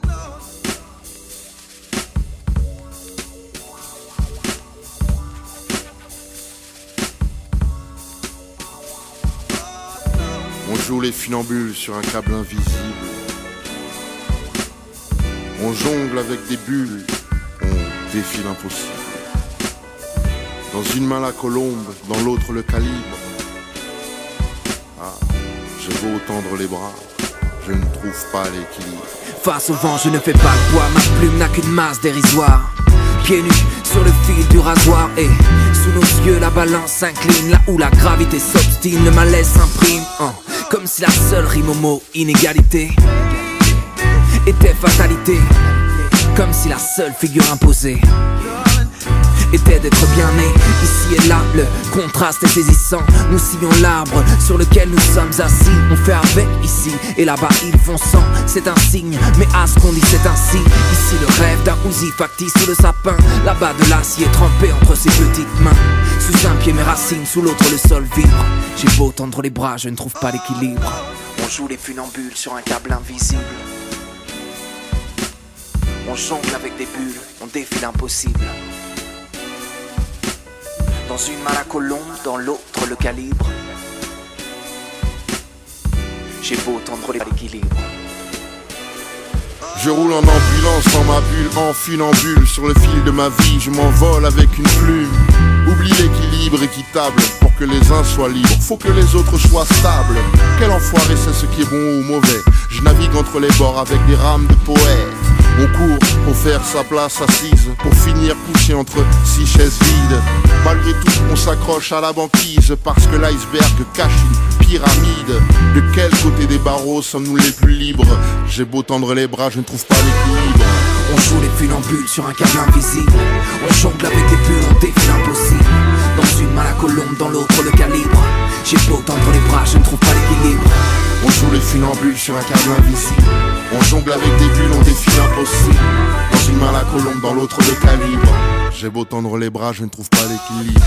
On joue les funambules sur un câble invisible. On jongle avec des bulles, on défie l'impossible. Dans une main la colombe, dans l'autre le calibre. Je veux tendre les bras, je ne trouve pas l'équilibre. Face au vent, je ne fais pas le ma plume n'a qu'une masse dérisoire. Pieds nus sur le fil du rasoir et sous nos yeux la balance s'incline là où la gravité s'obstine, le malaise s'imprime. Hein, comme si la seule rime au mot inégalité était fatalité. Comme si la seule figure imposée était d'être bien né. Ici et là, le contraste est saisissant. Nous sillons l'arbre sur lequel nous sommes assis. On fait avec ici et là-bas ils font sans. C'est un signe, mais à ce qu'on dit c'est ainsi. Ici le rêve d'un Uzi factice sous le sapin. Là-bas de l'acier trempé entre ses petites mains. Sous un pied mes racines, sous l'autre le sol vibre. J'ai beau tendre les bras, je ne trouve pas l'équilibre. On joue les funambules sur un câble invisible. On jongle avec des bulles, on défie l'impossible. Dans une main la colombe, dans l'autre le calibre. J'ai beau tendre l'équilibre. Je roule en ambulance dans ma bulle, en funambule. Sur le fil de ma vie, je m'envole avec une plume. Oublie l'équilibre équitable pour que les uns soient libres. Faut que les autres soient stables. Quel enfoiré c'est ce qui est bon ou mauvais. Je navigue entre les bords avec des rames de poète on court pour faire sa place assise, pour finir couché entre six chaises vides. Malgré tout, on s'accroche à la banquise parce que l'iceberg cache une pyramide. De quel côté des barreaux sommes-nous les plus libres? J'ai beau tendre les bras, je ne trouve pas l'équilibre. On joue les funambules sur un câble invisible. On jongle avec des bulles, on défie l'impossible. Dans une main la colombe, dans l'autre le calibre. J'ai beau tendre les bras, je ne trouve pas l'équilibre. On joue les funambules sur un câble invisible. On jongle avec des bulles, on défie l'impossible. Dans une main la colombe, dans l'autre le calibre. J'ai beau tendre les bras, je ne trouve pas l'équilibre.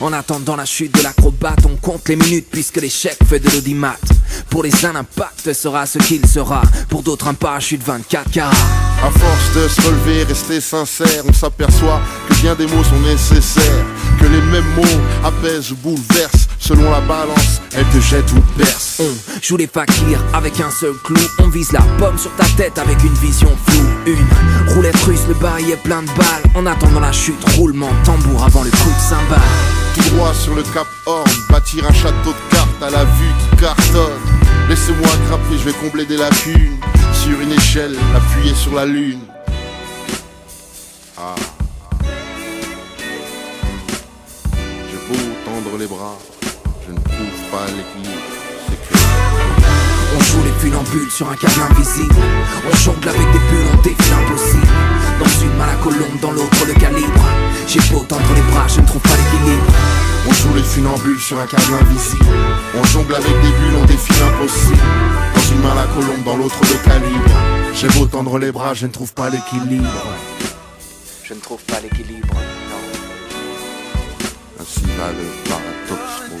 En attendant la chute de l'acrobate, on compte les minutes puisque l'échec fait de l'audimat. Pour les uns, l'impact sera ce qu'il sera. Pour d'autres, un parachute 24 carats. À force de se relever, rester sincère, on s'aperçoit que bien des mots sont nécessaires. Que les mêmes mots apaisent ou bouleversent. Selon la balance, elle te jette ou perce. On joue les fakirs avec un seul clou. On vise la pomme sur ta tête avec une vision floue. Une roulette russe, le barillet plein de balles. En attendant la chute, roulement tambour avant le coup de cymbale tout droit sur le Cap Horn, bâtir un château de cartes à la vue qui cartonne. Laissez-moi grimper, je vais combler des lacunes. Sur une échelle, appuyer sur la lune. Ah. J'ai beau tendre les bras, je pas l'équilibre. On joue les funambules sur un câble invisible. On jongle avec des bulles, on défie l'impossible. Dans une main la colombe, dans l'autre le calibre. J'ai beau tendre les bras, je ne trouve pas l'équilibre. On joue les funambules sur un câble invisible. On jongle avec des bulles, on défie l'impossible. Dans une main la colombe, dans l'autre le calibre. J'ai beau tendre les bras, je ne trouve pas l'équilibre. Je ne trouve pas l'équilibre, non. Ainsi va le paradoxe, mon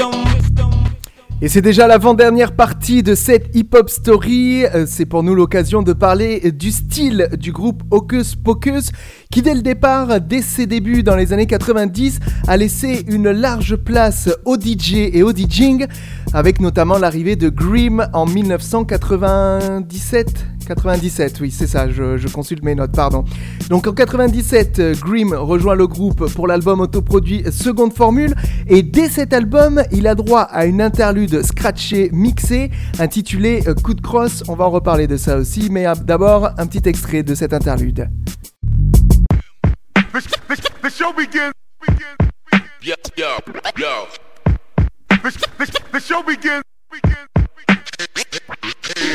Et c'est déjà l'avant-dernière partie de cette hip-hop story. Euh, c'est pour nous l'occasion de parler du style du groupe Hocus Pocus, qui dès le départ, dès ses débuts dans les années 90, a laissé une large place au DJ et au DJing, avec notamment l'arrivée de Grimm en 1997. 97, oui, c'est ça, je, consulte mes notes, pardon. Donc en 97, euh, Grimm rejoint le groupe pour l'album autoproduit Seconde Formule, et dès cet album, il a droit à une interlude scratchée mixée intitulée euh, Coup de crosse. On va en reparler de ça aussi, mais euh, d'abord un petit extrait de cette interlude.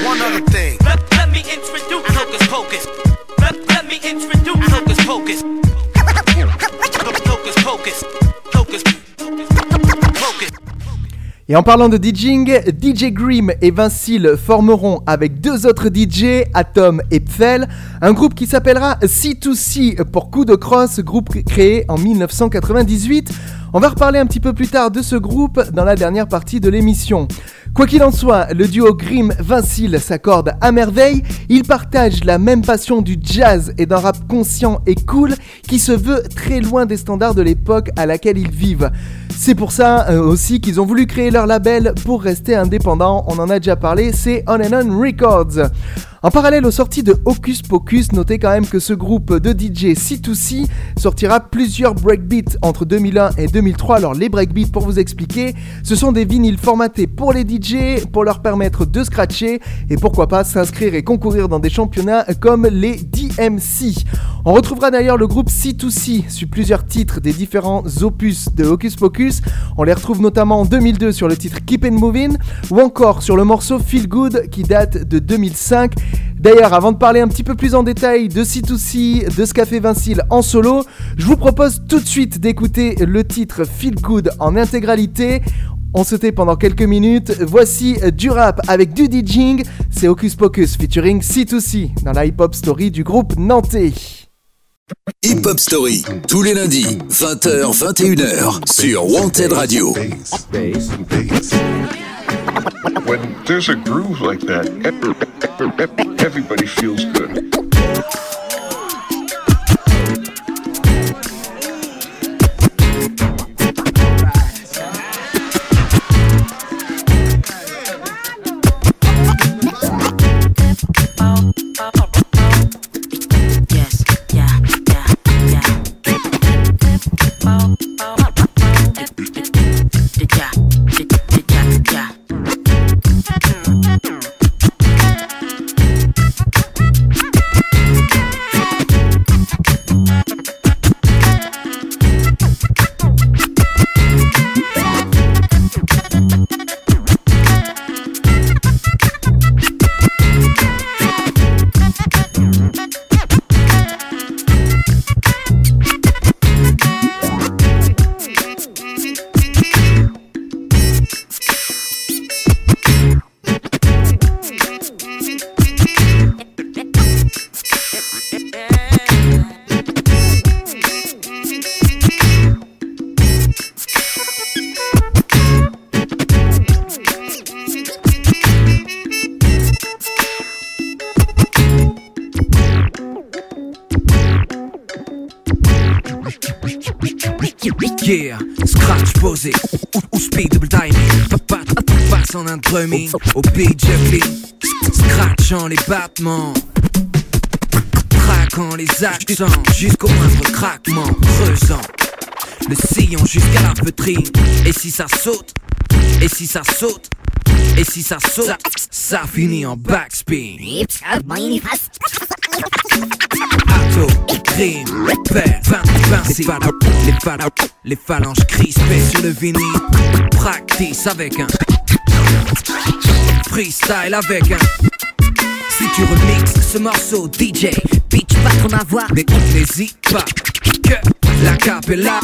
One other thing. Et en parlant de DJing, DJ Grimm et Vincile formeront avec deux autres DJ, Atom et Pfel, un groupe qui s'appellera C2C pour coup de crosse, groupe créé en 1998. On va reparler un petit peu plus tard de ce groupe dans la dernière partie de l'émission. Quoi qu'il en soit, le duo Grimm-Vincile s'accorde à merveille. Ils partagent la même passion du jazz et d'un rap conscient et cool qui se veut très loin des standards de l'époque à laquelle ils vivent. C'est pour ça euh, aussi qu'ils ont voulu créer leur label pour rester indépendants. On en a déjà parlé, c'est On and On Records. En parallèle aux sorties de Hocus Pocus, notez quand même que ce groupe de DJ C2C sortira plusieurs breakbeats entre 2001 et 2003. Alors les breakbeats, pour vous expliquer, ce sont des vinyles formatés pour les DJ, pour leur permettre de scratcher et pourquoi pas s'inscrire et concourir dans des championnats comme les DMC. On retrouvera d'ailleurs le groupe C2C sur plusieurs titres des différents opus de Hocus Pocus. On les retrouve notamment en 2002 sur le titre Keep and Moving ou encore sur le morceau Feel Good qui date de 2005 D'ailleurs, avant de parler un petit peu plus en détail de C2C, de ce qu'a fait Vincile en solo, je vous propose tout de suite d'écouter le titre Feel Good en intégralité. On se tait pendant quelques minutes. Voici du rap avec du DJing. C'est Hocus Pocus featuring C2C dans la hip-hop story du groupe Nantais. Hip Hop Story, tous les lundis, 20h, 21h, sur Wanted Radio. When there's a groove like that, everybody feels good. Au BJP, scratchant les battements, traquant les accents jusqu'au moindre craquement, creusant le sillon jusqu'à la feutrine. Et si ça saute, et si ça saute, et si ça saute, ça, finit en backspin. Ato, crime, père, les, les phalanges crispées sur le vinyle. Practice avec un freestyle avec un Si tu remixes ce morceau DJ Bitch pas ton avoir Mais n'hésite pas que la capella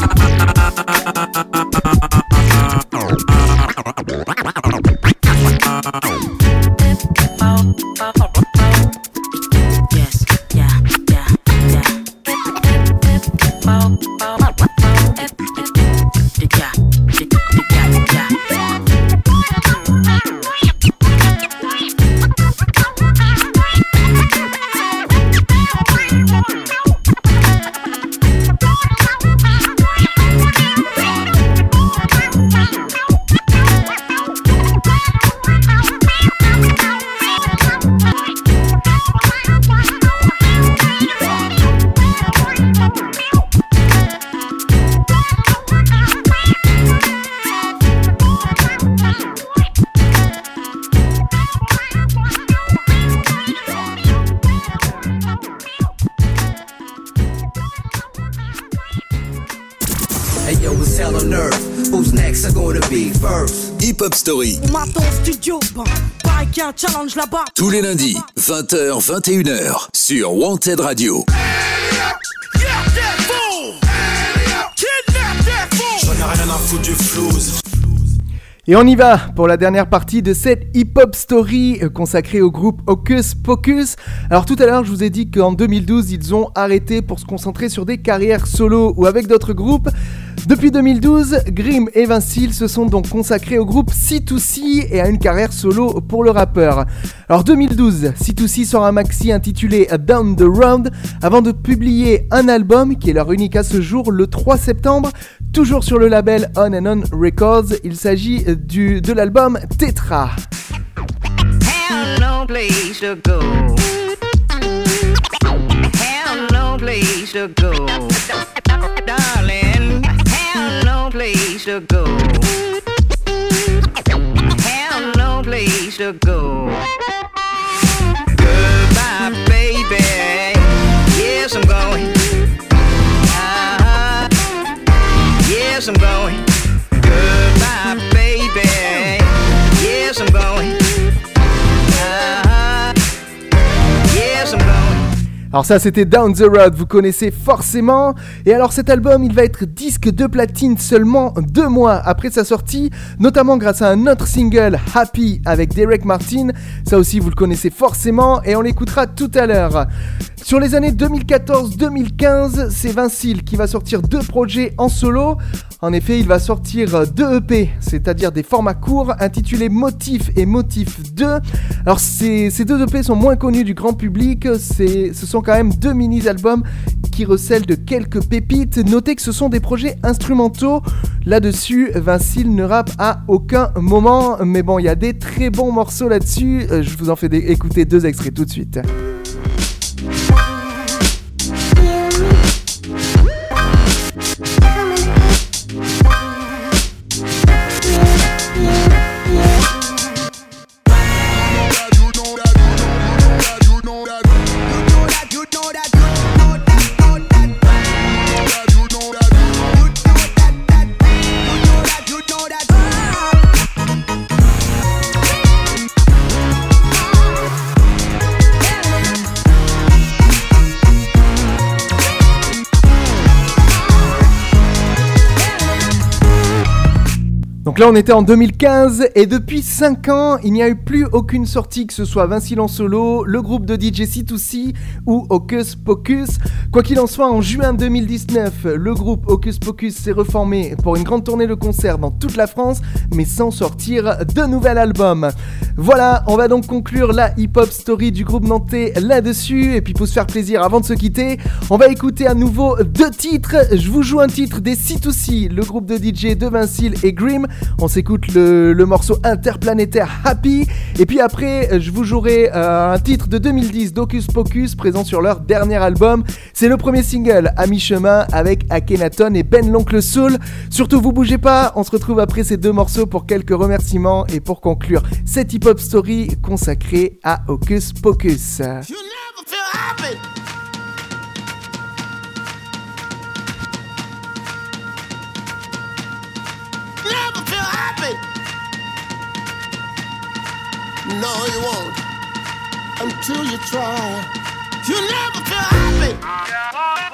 first. Hip Hop Story. studio, challenge là-bas. Tous les lundis, 20h, 21h, sur Wanted Radio. Et on y va pour la dernière partie de cette hip-hop story euh, consacrée au groupe Hocus Pocus. Alors tout à l'heure, je vous ai dit qu'en 2012, ils ont arrêté pour se concentrer sur des carrières solo ou avec d'autres groupes. Depuis 2012, Grimm et Vincile se sont donc consacrés au groupe C2C et à une carrière solo pour le rappeur. Alors 2012, C2C sort un maxi intitulé Down the Road avant de publier un album qui est leur unique à ce jour le 3 septembre, toujours sur le label On and On Records. Il s'agit du, de l'album Tetra. Place to go. Have no place to go. Goodbye, baby. Yes, I'm going. Uh-huh. Yes, I'm going. Alors ça c'était Down the Road, vous connaissez forcément. Et alors cet album il va être disque de platine seulement deux mois après sa sortie, notamment grâce à un autre single Happy avec Derek Martin. Ça aussi vous le connaissez forcément et on l'écoutera tout à l'heure. Sur les années 2014-2015, c'est Vincile qui va sortir deux projets en solo. En effet, il va sortir deux EP, c'est-à-dire des formats courts intitulés Motif et Motif 2. Alors ces, deux EP sont moins connus du grand public, ce sont quand même deux mini-albums qui recèlent de quelques pépites. Notez que ce sont des projets instrumentaux. Là-dessus, Vincile ne rappe à aucun moment, mais bon, il y a des très bons morceaux là-dessus. Euh, je vous en fais écouter deux extraits tout de suite. Donc là on était en 2015 et depuis 5 ans il n'y a eu plus aucune sortie que ce soit Vincile en solo, le groupe de DJ C2C ou Hocus Pocus. Quoi qu'il en soit en juin 2019 le groupe Hocus Pocus s'est reformé pour une grande tournée de concerts dans toute la France mais sans sortir de nouvel album. Voilà on va donc conclure la hip hop story du groupe nantais là-dessus et puis pour se faire plaisir avant de se quitter on va écouter à nouveau deux titres. Je vous joue un titre des C2C, le groupe de DJ de Vincile et Grimm on s'écoute le, morceau interplanétaire Happy. Et puis après, je vous jouerai euh, un titre de 2010 d'Ocus Pocus présent sur leur dernier album. C'est le premier single à mi-chemin avec Akhenaton et Ben l'Oncle Soul. Surtout, vous bougez pas. On se retrouve après ces deux morceaux pour quelques remerciements et pour conclure cette hip-hop story consacrée à Hocus Pocus. No, you won't. Until you try. You never feel happy.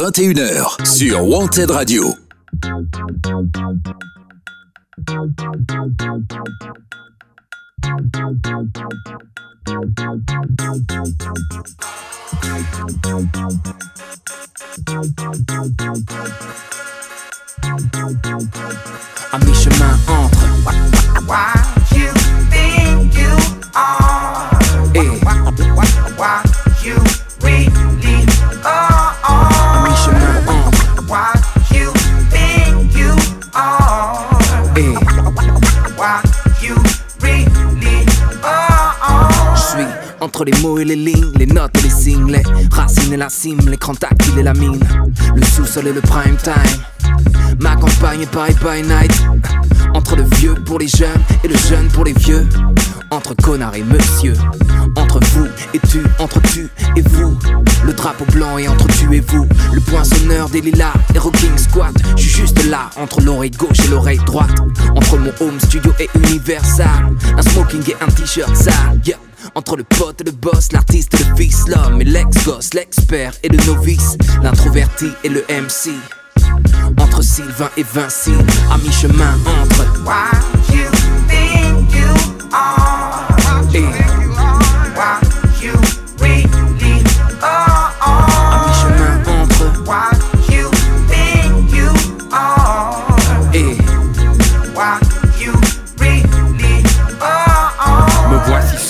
21h, sur Wanted Radio. À mi-chemin entre Why you think you are? et Why entre les mots et les lignes, les notes et les signes, les racines et la cime, l'écran tactile et la mine, le sous-sol et le prime time. Ma campagne est Paris by night. Entre le vieux pour les jeunes et le jeune pour les vieux. Entre connard et monsieur. Entre vous et tu, entre tu et vous. Le drapeau blanc et entre tu et vous. Le poinçonneur des lilas et rocking squat. Je suis juste là, entre l'oreille gauche et l'oreille droite. Entre mon home studio et Universal. Un smoking et un t-shirt sale. Yeah. Entre le pote et le boss, l'artiste et le fils, l'homme et l'ex-gosse, l'expert et le novice, l'introverti et le MC. Entre Sylvain et Vinci, à mi-chemin entre Why you think you are? et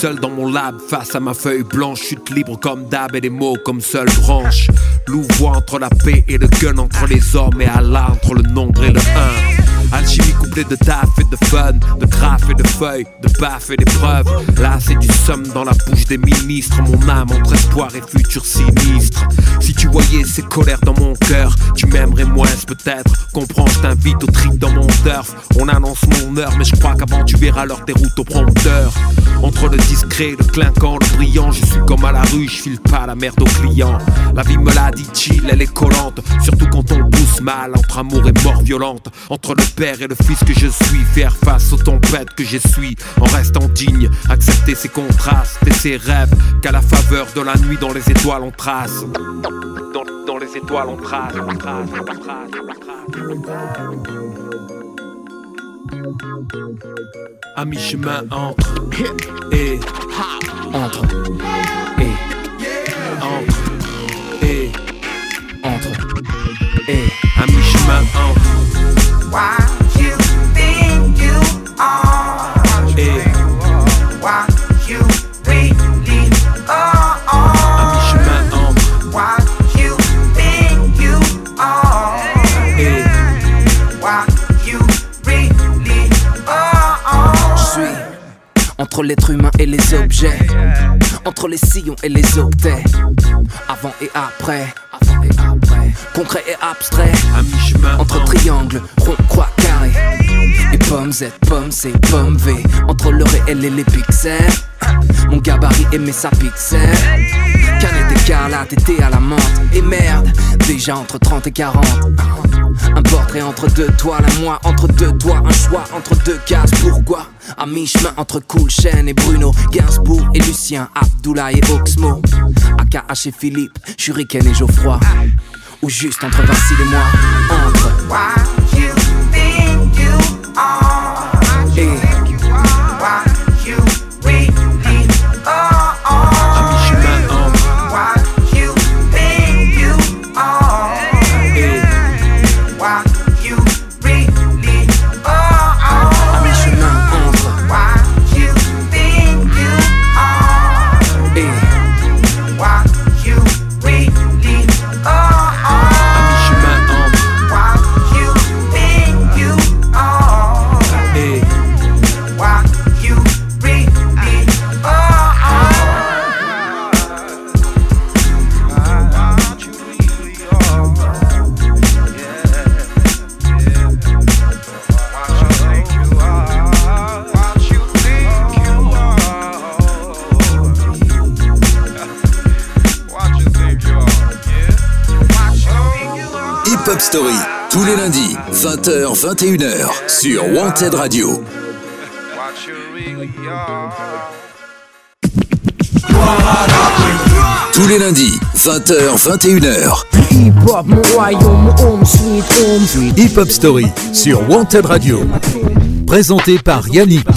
seul dans mon lab, face à ma feuille blanche, chute libre comme d'hab et des mots comme seule branche. Loup voix entre la paix et le gun, entre les hommes et Allah, entre le nombre et le 1. Alchimie couplée de taf et de fun, de graphes et de feuilles, de baffes et d'épreuves. Là, c'est du somme dans la bouche des ministres. Mon âme entre espoir et futur sinistre. Si tu voyais ces colères dans mon cœur, tu m'aimerais moins peut-être. Comprends, je t'invite au trip dans mon turf. On annonce mon heure, mais je crois qu'avant tu verras l'heure des routes au prompteur. Entre le discret, le clinquant, le brillant, je suis comme à la rue, je file pas la merde aux clients. La vie me l'a dit chill, elle est collante, surtout quand on pousse mal, entre amour et mort violente. Entre le père et le fils que je suis, faire face aux tempêtes que j'essuie, en restant digne, accepter ces contrastes et ces rêves. Qu'à la faveur de la nuit dans les étoiles on trace. Dans, les étoiles on trace, on trace, on trace, on trace. À mi-chemin entre et entre et entre et entre et. À mi-chemin entre entre l'être humain et les objets, entre les sillons et les octets, avant et après, avant et après, concret et abstrait, entre triangle, rond, croix, carré, et pomme Z, pomme C, pomme V, entre le réel et les pixels, mon gabarit et mes sapixels. Écarlate, été à la menthe Et merde, déjà entre 30 et 40 Un portrait entre deux toiles Un mois entre deux toits Un choix entre deux cases. Pourquoi? À mi-chemin entre Cool Chain et Bruno Gainsbourg et Lucien Abdoulaye et Oxmo. AKH et Philippe Shuriken et Geoffroy. Ou juste entre Vassil et moi. Entre 21h, sur Wanted Radio. Tous les lundis, 20h, 21h. Hip Hop Story sur Wanted Radio. Présenté par Yannick.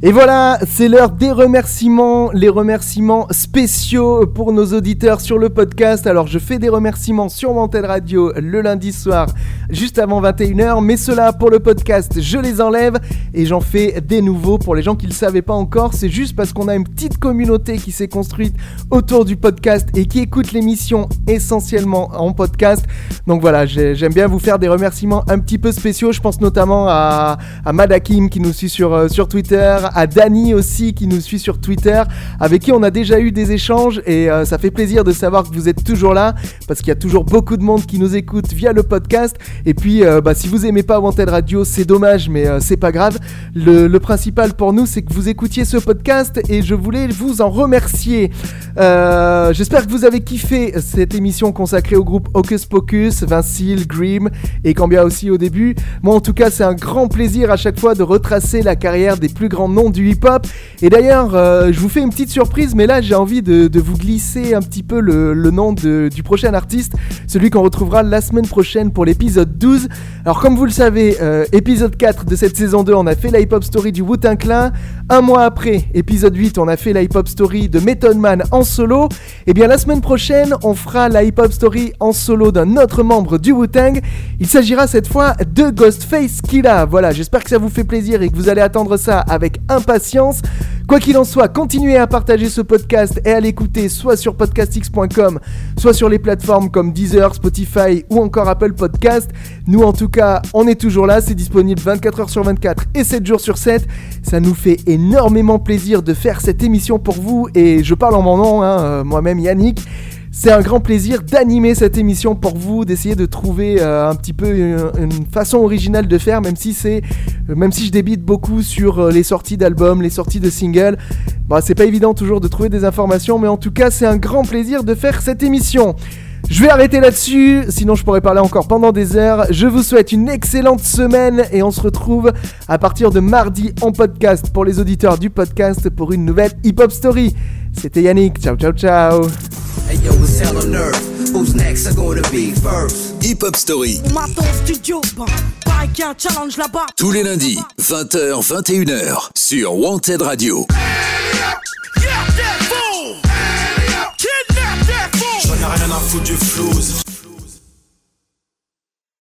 Et voilà, c'est l'heure des remerciements, les remerciements spéciaux pour nos auditeurs sur le podcast. Alors je fais des remerciements sur Mantel Radio le lundi soir, juste avant 21h, mais cela pour le podcast, je les enlève et j'en fais des nouveaux pour les gens qui ne le savaient pas encore. C'est juste parce qu'on a une petite communauté qui s'est construite autour du podcast et qui écoute l'émission essentiellement en podcast. Donc voilà, j'aime bien vous faire des remerciements un petit peu spéciaux. Je pense notamment à, Madakim qui nous suit sur, euh, sur Twitter à Dany aussi qui nous suit sur Twitter, avec qui on a déjà eu des échanges et euh, ça fait plaisir de savoir que vous êtes toujours là parce qu'il y a toujours beaucoup de monde qui nous écoute via le podcast. Et puis, euh, bah, si vous aimez pas Wanted Radio, c'est dommage, mais euh, c'est pas grave. Le, principal pour nous, c'est que vous écoutiez ce podcast et je voulais vous en remercier. J'espère que vous avez kiffé cette émission consacrée au groupe Hocus Pocus, Vincile, Grim et Cambia aussi au début. Moi, en tout cas, c'est un grand plaisir à chaque fois de retracer la carrière des plus grands du hip-hop. Et d'ailleurs, euh, je vous fais une petite surprise, mais là j'ai envie de, vous glisser un petit peu le, nom du prochain artiste, celui qu'on retrouvera la semaine prochaine pour l'épisode 12. Alors comme vous le savez, euh, épisode 4 de cette saison 2, on a fait la hip-hop story du Wu-Tang Clan. Un mois après, épisode 8, on a fait la hip-hop story de Method Man en solo. Et eh bien la semaine prochaine, on fera la hip-hop story en solo d'un autre membre du Wu-Tang. Il s'agira cette fois de Ghostface Killa. Voilà, j'espère que ça vous fait plaisir et que vous allez attendre ça avec impatience. Quoi qu'il en soit, continuez à partager ce podcast et à l'écouter soit sur podcastx.com, soit sur les plateformes comme Deezer, Spotify ou encore Apple Podcast. Nous en tout cas, on est toujours là, c'est disponible 24 h sur 24 et 7 jours sur 7. Ça nous fait énormément plaisir de faire cette émission pour vous et je parle en mon nom, hein, euh, moi-même Yannick. C'est un grand plaisir d'animer cette émission pour vous, d'essayer de trouver euh, un petit peu une, façon originale de faire, même si c'est, euh, même si je débite beaucoup sur les sorties d'albums, les sorties de singles. Bah, c'est pas évident toujours de trouver des informations, mais en tout cas, c'est un grand plaisir de faire cette émission. Je vais arrêter là-dessus, sinon je pourrais parler encore pendant des heures. Je vous souhaite une excellente semaine et on se retrouve à partir de mardi en podcast pour les auditeurs du podcast pour une nouvelle Hip Hop Story. C'était Yannick, ciao ciao ciao. Hey yo, it's hell on earth. Who's next? Are gonna be first? Hip Hop Story. studio, challenge là-bas. Tous les lundis, 20h, 21h, sur Wanted Radio. T'as rien à foutre du flouze